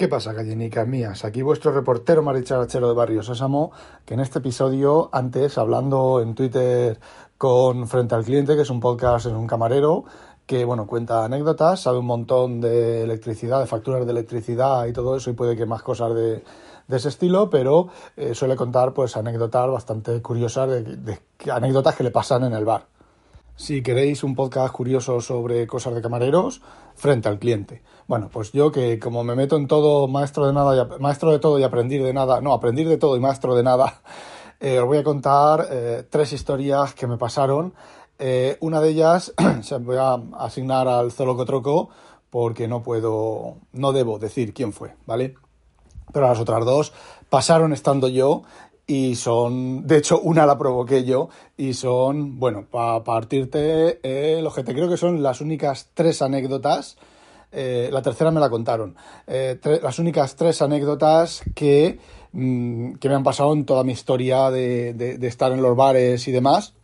¿Qué pasa, gallinicas mías? Aquí vuestro reportero maricharachero de Barrio Sésamo, que en este episodio, antes, hablando en Twitter con Frente al Cliente, que es un podcast en un camarero, que, bueno, cuenta anécdotas, sabe un montón de electricidad, de facturas de electricidad y todo eso, y puede que más cosas de, de ese estilo, pero eh, suele contar, pues, anécdotas bastante curiosas, de, de anécdotas que le pasan en el bar. Si queréis un podcast curioso sobre cosas de camareros, frente al cliente. Bueno, pues yo que como me meto en todo, maestro de nada, y, maestro de todo y aprender de nada, no, aprender de todo y maestro de nada, eh, os voy a contar eh, tres historias que me pasaron. Eh, una de ellas se voy a asignar al Zolocotroco porque no puedo, no debo decir quién fue, ¿vale? Pero las otras dos pasaron estando yo y son, de hecho, una la provoqué yo y son, bueno, para partirte el ojete. Creo que son las únicas tres anécdotas, eh, la tercera me la contaron, eh, las únicas tres anécdotas que, mmm, que me han pasado en toda mi historia de, de, de estar en los bares y demás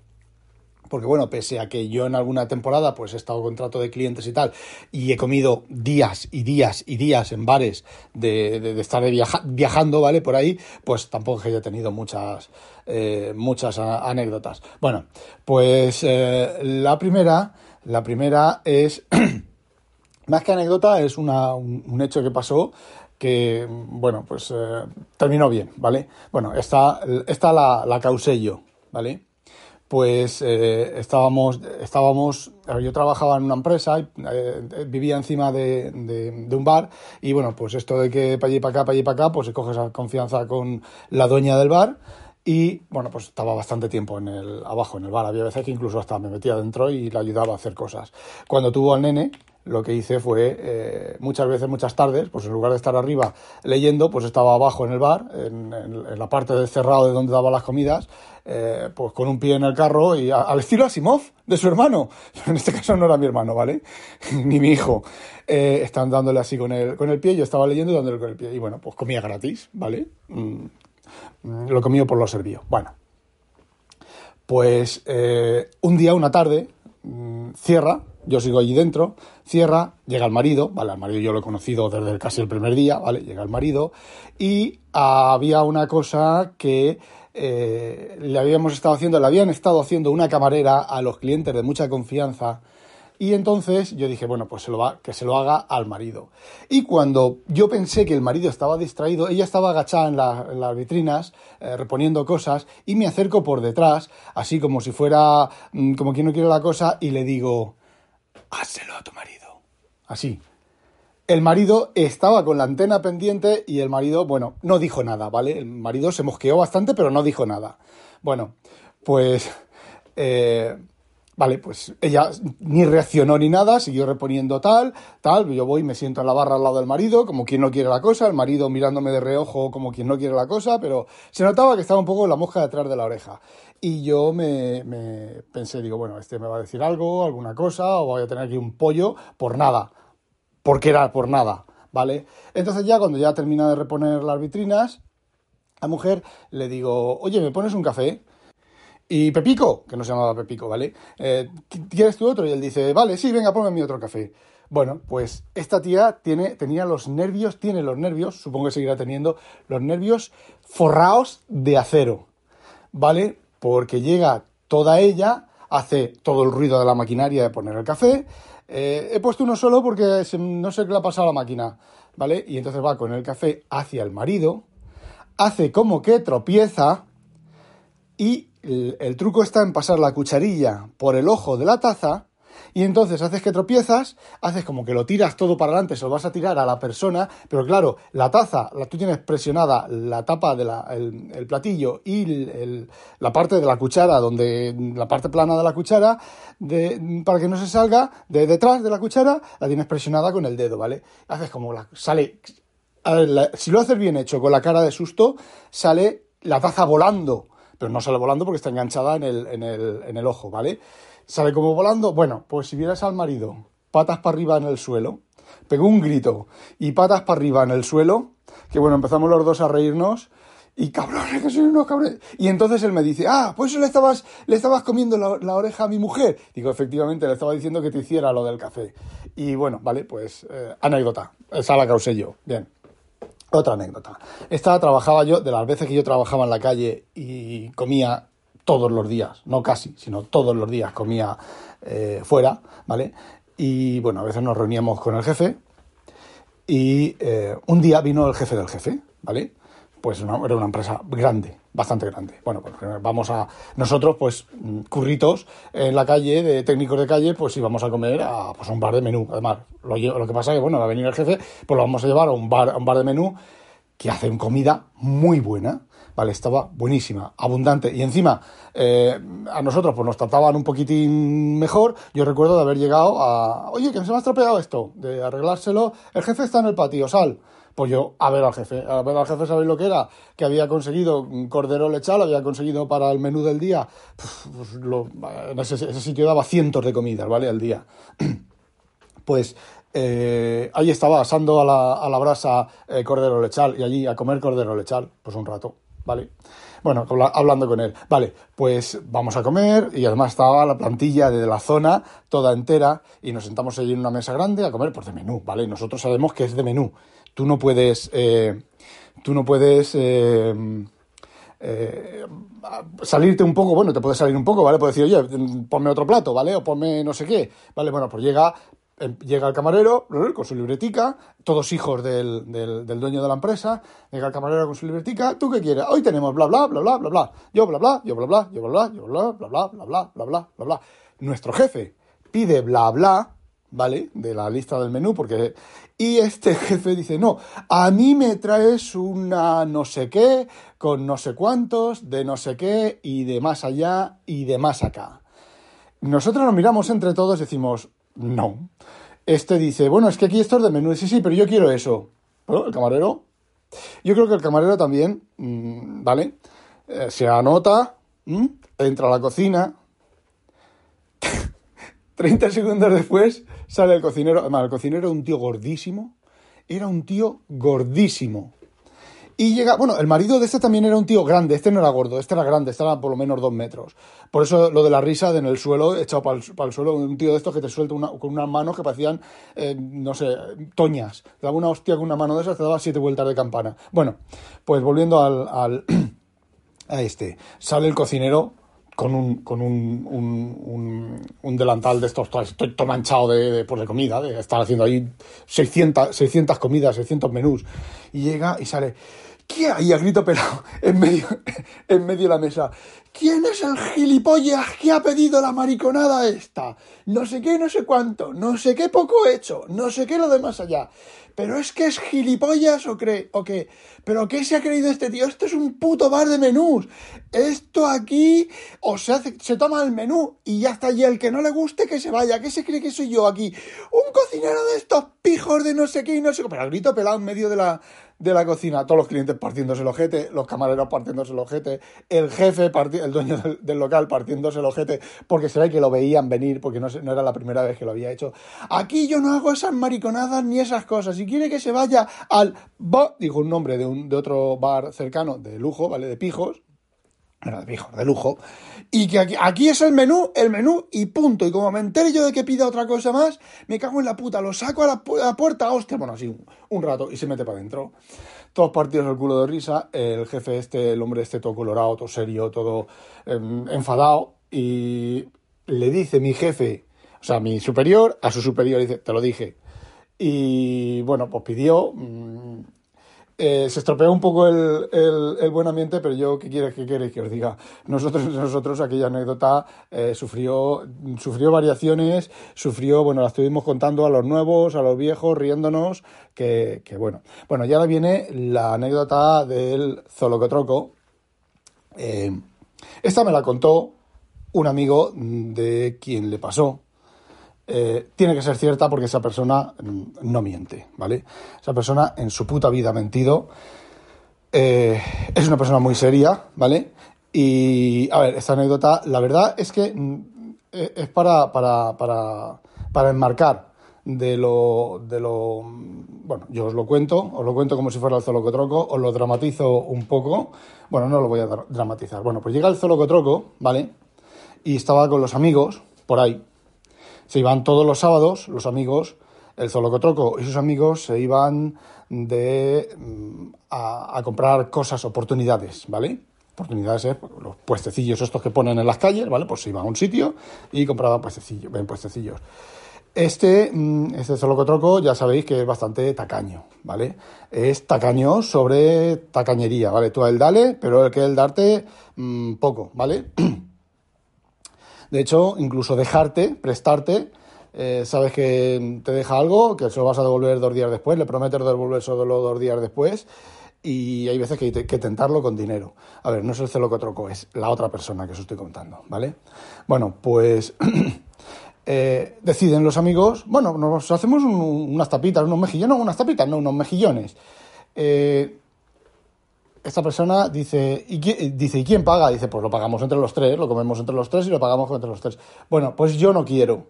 porque bueno, pese a que yo en alguna temporada pues he estado con trato de clientes y tal, y he comido días y días y días en bares de, de, de estar viaja, viajando, ¿vale? Por ahí, pues tampoco haya tenido muchas, eh, muchas anécdotas. Bueno, pues eh, la primera, la primera es, más que anécdota, es una, un, un hecho que pasó que, bueno, pues eh, terminó bien, ¿vale? Bueno, esta, esta la, la causé yo, ¿vale? Pues eh, estábamos, estábamos, yo trabajaba en una empresa, eh, vivía encima de, de, de, un bar y bueno, pues esto de que para allí para acá, para allí para acá, pues se coge esa confianza con la dueña del bar y bueno, pues estaba bastante tiempo en el, abajo en el bar, había veces que incluso hasta me metía dentro y le ayudaba a hacer cosas. Cuando tuvo al nene, lo que hice fue eh, muchas veces, muchas tardes, pues en lugar de estar arriba leyendo, pues estaba abajo en el bar, en, la parte del cerrado de donde daba las comidas, eh, pues con un pie en el carro y al estilo Asimov de su hermano. En este caso no era mi hermano, ¿vale? Ni mi hijo. Eh, están dándole así con el, con el pie, yo estaba leyendo y dándole con el pie. Y bueno, pues comía gratis, ¿vale? Mm, lo comí por lo servido. Bueno, pues un día, una tarde, mmm, cierra, yo sigo allí dentro, cierra, llega el marido, ¿vale? Al marido yo lo he conocido desde casi el primer día, ¿vale? Llega el marido y había una cosa que eh, le habíamos estado haciendo, le habían estado haciendo una camarera a los clientes de mucha confianza y entonces yo dije, bueno, pues se lo va, que se lo haga al marido. Y cuando yo pensé que el marido estaba distraído, ella estaba agachada en, la, en las vitrinas, eh, reponiendo cosas, y me acerco por detrás, así como si fuera, mmm, como quien no quiere la cosa, y le digo, házelo a tu marido. Así. El marido estaba con la antena pendiente y el marido, bueno, no dijo nada, ¿vale? El marido se mosqueó bastante, pero no dijo nada. Bueno, pues... Eh, Vale, pues ella ni reaccionó ni nada, siguió reponiendo tal, tal, yo voy, me siento en la barra al lado del marido, como quien no quiere la cosa, el marido mirándome de reojo como quien no quiere la cosa, pero se notaba que estaba un poco la mosca detrás de la oreja. Y yo me, pensé, digo, bueno, este me va a decir algo, alguna cosa, o voy a tener aquí un pollo por nada, porque era por nada, ¿vale? Entonces ya cuando ya termina de reponer las vitrinas, la mujer le digo, oye, ¿me pones un café? Y Pepico, que no se llamaba Pepico, ¿vale? Eh, ¿Quieres tú otro? Y él dice, vale, sí, venga, ponme mi otro café. Bueno, pues esta tía tiene, tenía los nervios, tiene los nervios, supongo que seguirá teniendo, los nervios forrados de acero, ¿vale? Porque llega toda ella, hace todo el ruido de la maquinaria de poner el café. Eh, he puesto uno solo porque no sé qué le ha pasado a la máquina, ¿vale? Y entonces va con el café hacia el marido, hace como que tropieza y el, truco está en pasar la cucharilla por el ojo de la taza y entonces haces que tropiezas, haces como que lo tiras todo para adelante, se lo vas a tirar a la persona, pero claro, la taza, la, tú tienes presionada la tapa del de el platillo y la parte de la cuchara, donde la parte plana de la cuchara, de, para que no se salga de detrás de la cuchara, la tienes presionada con el dedo, ¿vale? Haces como la, sale si lo haces bien hecho, con la cara de susto, sale la taza volando. Pero no sale volando porque está enganchada en el, en el, en el ojo, ¿vale? Sale como volando. Bueno, pues si vieras al marido patas para arriba en el suelo, pegó un grito y patas para arriba en el suelo, que bueno, empezamos los dos a reírnos y cabrones, que soy unos cabrones. Y entonces él me dice, ah, pues le estabas, le estabas comiendo la, oreja a mi mujer. Digo, efectivamente, le estaba diciendo que te hiciera lo del café. Y bueno, vale, pues eh, anécdota. Esa la causé yo. Bien. Otra anécdota. Esta trabajaba yo, de las veces que yo trabajaba en la calle y comía todos los días, no casi, sino todos los días comía eh, fuera, ¿vale? Y bueno, a veces nos reuníamos con el jefe y eh, un día vino el jefe del jefe, ¿vale? pues era una empresa grande, bastante grande. Bueno, pues vamos a nosotros, pues curritos en la calle, de técnicos de calle, pues íbamos a comer a, pues, un bar de menú. Además, lo, que pasa es que, bueno, va a venir el jefe, pues lo vamos a llevar a un bar, a un bar de menú que hacen comida muy buena. Vale, estaba buenísima, abundante. Y encima, eh, a nosotros pues nos trataban un poquitín mejor. Yo recuerdo de haber llegado a, oye, que se me ha estropeado esto, de arreglárselo. El jefe está en el patio, sal. Pues yo, a ver al jefe, a ver al jefe, ¿sabéis lo que era? Que había conseguido cordero lechal, había conseguido para el menú del día, pues en ese, sitio daba cientos de comidas, ¿vale? Al día. Pues eh, ahí estaba asando a la, a la brasa eh, cordero lechal y allí a comer cordero lechal, pues un rato, ¿vale? Bueno, hablando con él. Vale, pues vamos a comer y además estaba la plantilla de la zona toda entera y nos sentamos allí en una mesa grande a comer pues de menú, ¿vale? Y nosotros sabemos que es de menú tú no puedes, eh, tú no puedes eh, eh, salirte un poco, bueno, te puedes salir un poco, ¿vale? Puedes decir, oye, ponme otro plato, ¿vale? O ponme no sé qué, ¿vale? Bueno, pues llega, llega el camarero con su libretica, todos hijos del, del, dueño de la empresa, llega el camarero con su libretica, ¿tú qué quieres? Hoy tenemos bla, bla, bla, bla, bla, bla, yo bla, bla, yo bla, bla, yo bla, bla, yo bla, bla, bla, bla, bla, bla, bla, bla, bla. Nuestro jefe pide bla, bla, ¿vale? De la lista del menú, porque... Y este jefe dice, no, a mí me traes una no sé qué, con no sé cuántos, de no sé qué, y de más allá, y de más acá. Nosotros nos miramos entre todos y decimos, no. Este dice, bueno, es que aquí esto es de menú. Sí, sí, pero yo quiero eso. Bueno, el camarero. Yo creo que el camarero también, mm, ¿vale? Eh, se anota, entra a la cocina, 30 segundos después sale el cocinero. Además, el cocinero era un tío gordísimo. Era un tío gordísimo. Y llega, bueno, el marido de este también era un tío grande, este no era gordo, este era grande, este era por lo menos dos metros. Por eso lo de la risa de en el suelo, echado para el, suelo, un tío de estos que te suelta con unas manos que parecían, eh, no sé, toñas. Te daba una hostia con una mano de esas, te daba siete vueltas de campana. Bueno, pues volviendo al a este, sale el cocinero con un, con un, un, un, delantal de estos, estoy todo manchado de, de, pues de comida, de estar haciendo ahí 600, 600 comidas, 600 menús, y llega y sale, ¿qué hay a grito pelado en medio, en medio de la mesa? ¿Quién es el gilipollas que ha pedido la mariconada esta? No sé qué, no sé cuánto, no sé qué poco hecho, no sé qué lo demás allá pero es que es gilipollas o, cree, o qué. ¿Pero qué se ha creído este tío? Esto es un puto bar de menús. Esto aquí, o se, hace, se toma el menú y ya está. Y el que no le guste, que se vaya. ¿Qué se cree que soy yo aquí? Un cocinero de estos pijos de no sé qué y no sé qué. Pero al grito pelado en medio de la, de la cocina, todos los clientes partiéndose el ojete, los camareros partiéndose el ojete, el jefe, el dueño del, local partiéndose el ojete, porque se ve que lo veían venir, porque no, no, era la primera vez que lo había hecho. Aquí yo no hago esas mariconadas ni esas cosas. Quiere que se vaya al... dijo un nombre de, un, de otro bar cercano, de lujo, ¿vale? De pijos, era de pijos, de lujo, y que aquí, aquí, es el menú, el menú y punto. Y como me entere yo de que pida otra cosa más, me cago en la puta, lo saco a la, puerta, hostia, bueno, así un, rato y se mete para adentro. Todos partidos el culo de risa, el jefe este, el hombre este todo colorado, todo serio, todo em, enfadado, y le dice mi jefe, o sea, mi superior, a su superior, dice, te lo dije. Y bueno, pues pidió, mm, eh, se estropeó un poco el, el, buen ambiente, pero yo, ¿qué quieres, qué queréis que os diga? Nosotros, nosotros aquella anécdota eh, sufrió, sufrió variaciones, sufrió, bueno, la estuvimos contando a los nuevos, a los viejos, riéndonos, que, que bueno. Bueno, y ahora viene la anécdota del Zolocotroco. Eh, esta me la contó un amigo de quien le pasó. Eh, tiene que ser cierta porque esa persona mm, no miente, ¿vale? Esa persona en su puta vida ha mentido. Eh, es una persona muy seria, ¿vale? Y, a ver, esta anécdota, la verdad es que mm, e, es para, para, para, para enmarcar de lo, de lo... Bueno, yo os lo cuento, os lo cuento como si fuera el Zolocotroco, os lo dramatizo un poco. Bueno, no lo voy a dramatizar. Bueno, pues llega el Zolocotroco, ¿vale? Y estaba con los amigos, por ahí. Se iban todos los sábados, los amigos, el Zolocotroco y sus amigos se iban de mm, a, comprar cosas, oportunidades, ¿vale? oportunidades, ¿eh? los puestecillos estos que ponen en las calles, ¿vale? Pues se iban a un sitio y compraban puestecillos, ven puestecillos. Este, mm, este Zolocotroco ya sabéis que es bastante tacaño, ¿vale? Es tacaño sobre tacañería, ¿vale? Tú a él dale, pero el que él darte mmm, poco, ¿vale? De hecho, incluso dejarte, prestarte, eh, sabes que te deja algo, que se lo vas a devolver dos días después, le prometes devolver solo dos días después, y hay veces que hay que tentarlo con dinero. A ver, no es el Zolocotroco, es la otra persona que os estoy contando, ¿vale? Bueno, pues... eh, deciden los amigos, bueno, nos hacemos un, unas tapitas, unos mejillones, no, unas tapitas, no, unos mejillones. Eh, esta persona dice ¿y, quién, dice, ¿y quién paga? Dice, pues lo pagamos entre los tres, lo comemos entre los tres y lo pagamos entre los tres. Bueno, pues yo no quiero.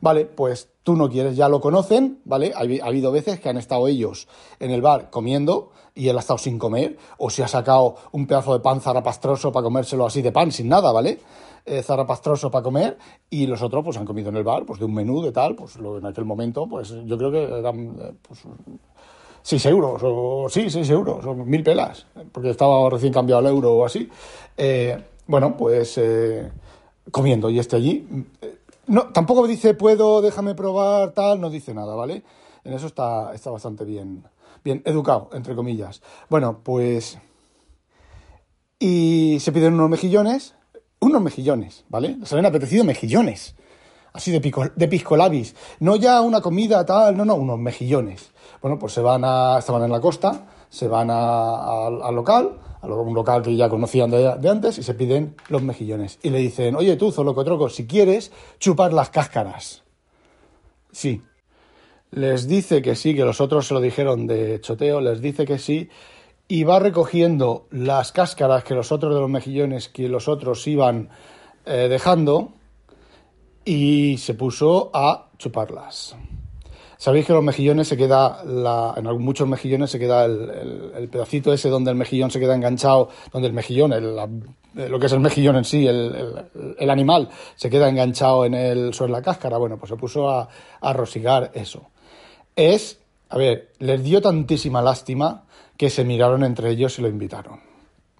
Vale, pues tú no quieres, ya lo conocen, ¿vale? Ha, ha, habido veces que han estado ellos en el bar comiendo y él ha estado sin comer, o se ha sacado un pedazo de pan zarapastroso para comérselo así de pan, sin nada, ¿vale? eh, zarapastroso para comer y los otros pues han comido en el bar, pues de un menú de tal, pues lo, en aquel momento pues yo creo que eran eh, pues, 6 euros, o sí, 6 euros, o mil pelas, porque estaba recién cambiado el euro o así. Eh, bueno, pues eh, comiendo y este allí. Eh, no, tampoco dice puedo, déjame probar, tal, no dice nada, ¿vale? En eso está, está bastante bien, bien educado, entre comillas. Bueno, pues... Y se piden unos mejillones, unos mejillones, ¿vale? Se han apetecido mejillones, así de, pico, de piscolabis. No ya una comida tal, no, no, unos mejillones. Bueno, pues se van a, estaban en la costa, se van al local, a un local que ya conocían de, antes, y se piden los mejillones. Y le dicen, oye tú, Zolocotroco, si quieres, chupar las cáscaras. Sí. Les dice que sí, que los otros se lo dijeron de choteo, les dice que sí, y va recogiendo las cáscaras que los otros de los mejillones que los otros iban eh, dejando y se puso a chuparlas. Sabéis que los mejillones se queda, en muchos mejillones se queda el, el, pedacito ese donde el mejillón se queda enganchado, donde el mejillón, el, la, lo que es el mejillón en sí, el, animal, se queda enganchado en el, sobre la cáscara. Bueno, pues se puso a, a rosigar eso. Es, a ver, les dio tantísima lástima que se miraron entre ellos y lo invitaron.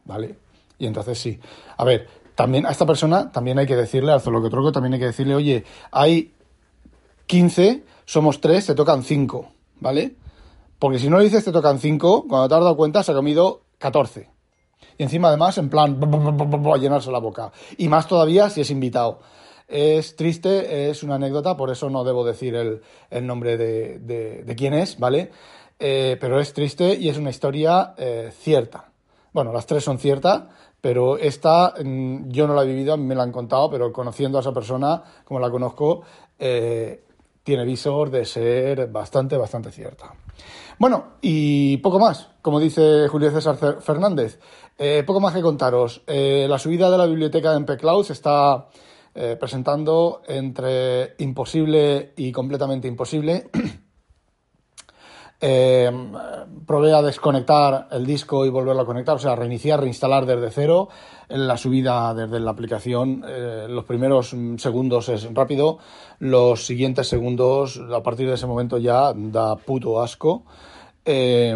¿Vale? Y entonces sí. A ver, también a esta persona también hay que decirle, al Zolocotroco también hay que decirle, oye, hay 15, somos 3, te tocan 5, ¿vale? Porque si no dices te tocan 5, cuando te has dado cuenta se ha comido 14. Y encima además en plan a llenarse la boca. Y más todavía si es invitado. Es triste, es una anécdota, por eso no debo decir el, el nombre de, de, quién es, ¿vale? eh, pero es triste y es una historia eh, cierta. Bueno, las tres son ciertas, pero esta mm, yo no la he vivido, me la han contado, pero conociendo a esa persona, como la conozco, eh, tiene visor de ser bastante, bastante cierta. Bueno, y poco más, como dice Julio César Fernández, eh, poco más que contaros. Eh, la subida de la biblioteca en PCloud se está eh, presentando entre imposible y completamente imposible. eh, probé a desconectar el disco y volverlo a conectar, o sea, reiniciar, reinstalar desde cero. La subida desde la aplicación, eh, los primeros segundos es rápido, los siguientes segundos, a partir de ese momento ya da puto asco. Eh,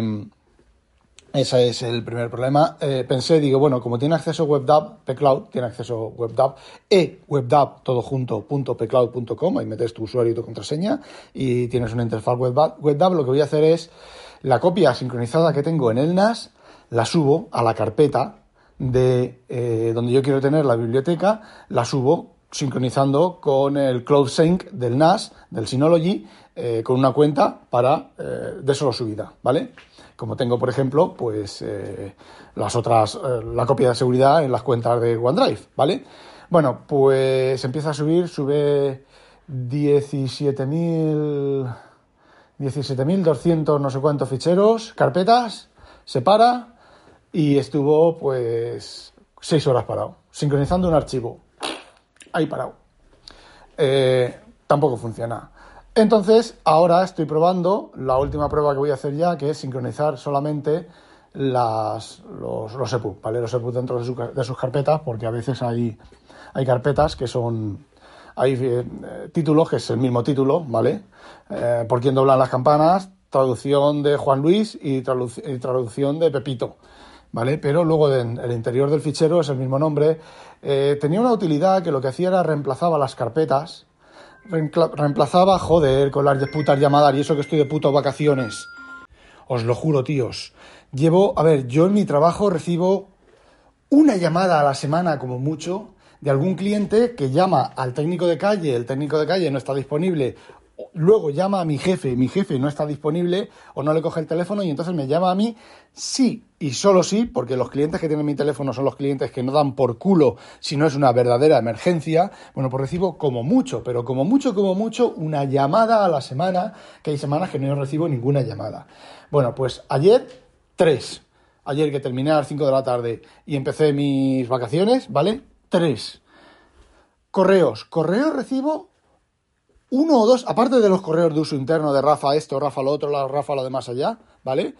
ese es el primer problema. Eh, pensé, digo, bueno, como tiene acceso WebDAV, pCloud tiene acceso WebDAV, e WebDAV todo junto, punto pcloud.com, ahí metes tu usuario y tu contraseña y tienes una interfaz WebDAV. Lo que voy a hacer es la copia sincronizada que tengo en el NAS, la subo a la carpeta de eh, donde yo quiero tener la biblioteca, la subo sincronizando con el Cloud Sync del NAS, del Synology, eh, con una cuenta para de solo subida, ¿vale? Como tengo, por ejemplo, pues eh, las otras, eh, la copia de seguridad en las cuentas de OneDrive, ¿vale? Bueno, pues empieza a subir, sube 17.000 17.200 no sé cuántos ficheros, carpetas, se para y estuvo pues 6 horas parado, sincronizando un archivo. Ahí parado. Eh, tampoco funciona. Entonces, ahora estoy probando la última prueba que voy a hacer ya, que es sincronizar solamente las, los, los EPUB, ¿vale? Los EPUB dentro de, sus carpetas, porque a veces hay, hay carpetas que son. Hay eh, títulos que es el mismo título, ¿vale? Eh, por quien doblan las campanas, traducción de Juan Luis y, traducción de Pepito. ¿Vale? Pero luego en el interior del fichero es el mismo nombre. Eh, tenía una utilidad que lo que hacía era reemplazaba las carpetas, reemplazaba, joder, con las putas llamadas y eso que estoy de puto vacaciones. Os lo juro, tíos. Llevo, a ver, yo en mi trabajo recibo una llamada a la semana como mucho de algún cliente que llama al técnico de calle, el técnico de calle no está disponible, luego llama a mi jefe, mi jefe no está disponible o no le coge el teléfono y entonces me llama a mí, sí y solo sí, porque los clientes que tienen mi teléfono son los clientes que no dan por culo si no es una verdadera emergencia, bueno, pues recibo como mucho, pero como mucho, como mucho, una llamada a la semana, que hay semanas que no recibo ninguna llamada. Bueno, pues ayer, tres. Ayer que terminé a las 5 de la tarde y empecé mis vacaciones, ¿vale? Tres. Correos. Correos recibo uno o dos, aparte de los correos de uso interno de Rafa esto, Rafa lo otro, Rafa lo de más allá, ¿vale?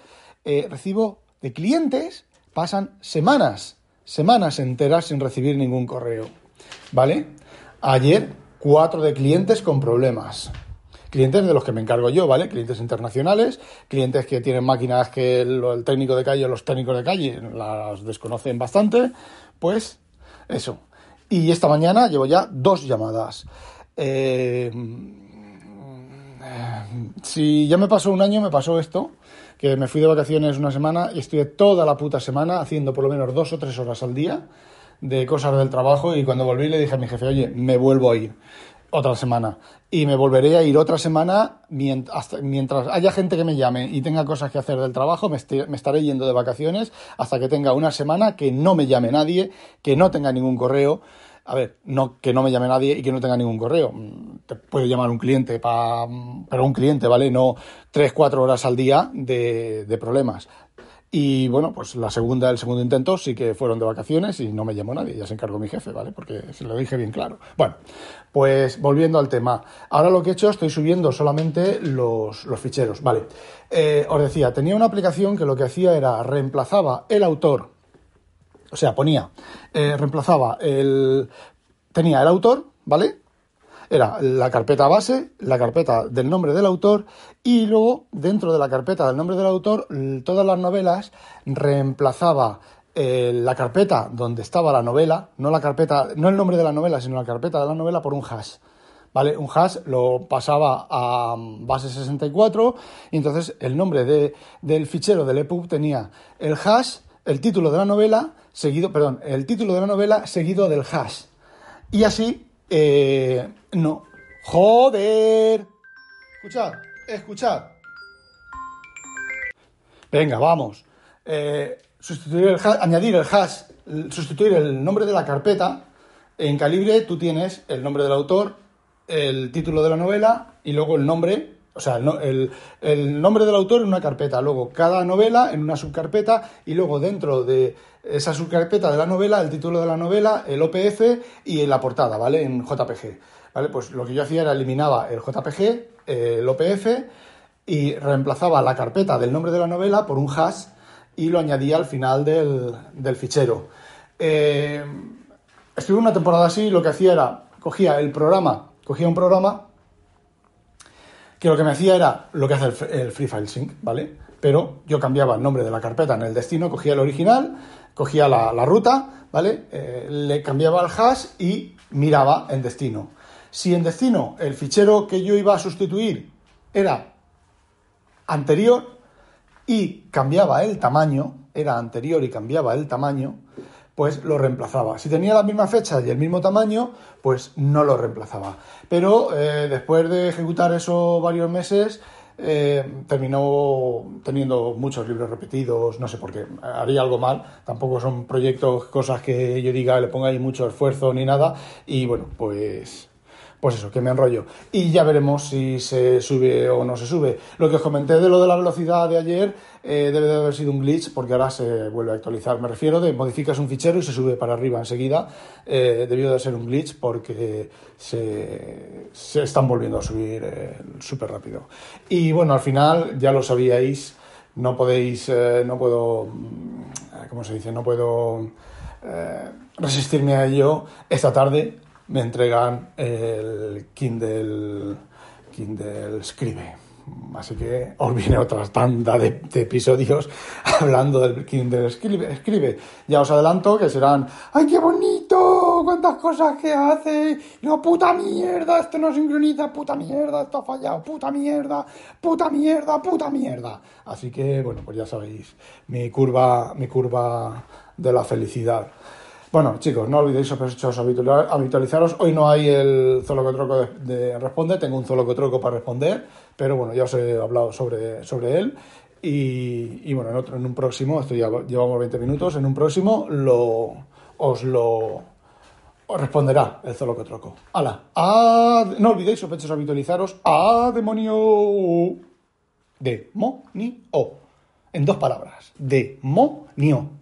Eh, recibo de clientes, pasan semanas, semanas enteras sin recibir ningún correo, ¿vale? Ayer, cuatro de clientes con problemas. Clientes de los que me encargo yo, ¿vale? Clientes internacionales, clientes que tienen máquinas que el, técnico de calle o los técnicos de calle las desconocen bastante, pues eso. Y esta mañana llevo ya dos llamadas. Eh, si ya me pasó un año, me pasó esto, que me fui de vacaciones una semana y estuve toda la puta semana haciendo por lo menos dos o tres horas al día de cosas del trabajo y cuando volví le dije a mi jefe, oye, me vuelvo a ir otra semana y me volveré a ir otra semana mientras, haya gente que me llame y tenga cosas que hacer del trabajo, me, estaré yendo de vacaciones hasta que tenga una semana que no me llame nadie, que no tenga ningún correo a ver, no que no me llame nadie y que no tenga ningún correo. Mm, te puede llamar un cliente, pa, pero un cliente, ¿vale? No tres, cuatro horas al día de, de problemas. Y bueno, pues la segunda, el segundo intento sí que fueron de vacaciones y no me llamó nadie, ya se encargó mi jefe, ¿vale? Porque se lo dije bien claro. Bueno, pues volviendo al tema. Ahora lo que he hecho, estoy subiendo solamente los, los ficheros, ¿vale? Eh, os decía, tenía una aplicación que lo que hacía era reemplazaba el autor o sea, ponía, eh, reemplazaba el, tenía el autor, ¿vale? Era la carpeta base, la carpeta del nombre del autor y luego dentro de la carpeta del nombre del autor, todas las novelas reemplazaba eh, la carpeta donde estaba la novela, no la carpeta, no el nombre de la novela, sino la carpeta de la novela por un hash. ¿Vale? Un hash lo pasaba a base 64 y entonces el nombre de, del fichero del EPUB tenía el hash, el título de la novela seguido, perdón, el título de la novela seguido del hash. Y así, eh, no. Joder. Escuchad, escuchad. Venga, vamos. Eh, sustituir el hash, añadir el hash, sustituir el nombre de la carpeta. En calibre tú tienes el nombre del autor, el título de la novela y luego el nombre o sea, el, el, nombre del autor en una carpeta, luego cada novela en una subcarpeta y luego dentro de esa subcarpeta de la novela, el título de la novela, el OPF y la portada, ¿vale? En JPG. ¿Vale? Pues lo que yo hacía era eliminaba el JPG, el OPF y reemplazaba la carpeta del nombre de la novela por un hash y lo añadía al final del, fichero. Eh, estuve una temporada así, lo que hacía era, cogía el programa, cogía un programa que lo que me hacía era lo que hace el, Free File Sync, ¿vale? Pero yo cambiaba el nombre de la carpeta en el destino, cogía el original, cogía la, ruta, ¿vale? Eh, le cambiaba el hash y miraba en destino. Si en destino el fichero que yo iba a sustituir era anterior y cambiaba el tamaño, era anterior y cambiaba el tamaño, pues lo reemplazaba. Si tenía la misma fecha y el mismo tamaño, pues no lo reemplazaba. Pero eh, después de ejecutar eso varios meses, eh, terminó teniendo muchos libros repetidos, no sé por qué, haría algo mal, tampoco son proyectos, cosas que yo diga, le ponga ahí mucho esfuerzo ni nada, y bueno, pues pues eso, que me enrollo. Y ya veremos si se sube o no se sube. Lo que os comenté de lo de la velocidad de ayer eh, debe de haber sido un glitch porque ahora se vuelve a actualizar. Me refiero de modificas un fichero y se sube para arriba enseguida. Eh, debió de ser un glitch porque se, se están volviendo a subir eh, súper rápido. Y bueno, al final, ya lo sabíais, no podéis, no puedo, mm, ¿cómo se dice? No puedo resistirme a ello. Esta tarde me entregan el Kindle, Kindle Escribe. Así que os viene otra tanda de, de episodios hablando del Kindle Escribe, Escribe. Ya os adelanto que serán ¡Ay, qué bonito! ¡Cuántas cosas que hace! No, puta mierda, esto no sincroniza, puta mierda, esto ha fallado, puta mierda, puta mierda, puta mierda. Así que, bueno, pues ya sabéis, mi curva, mi curva de la felicidad. Bueno, chicos, no olvidéis sospechosos habitual- habitualizaros. Hoy no hay el Zolocotroco de, de Responde, tengo un Zolocotroco para responder, pero bueno, ya os he hablado sobre, sobre él. Y, y bueno, en, un próximo, esto ya llevamos 20 minutos, en un próximo lo, os lo responderá el Zolocotroco. ¡Hala! ¡Ah! No olvidéis, sospechosos habitualizaros. ¡Ah, demonio! Demonio. En dos palabras. Demonio.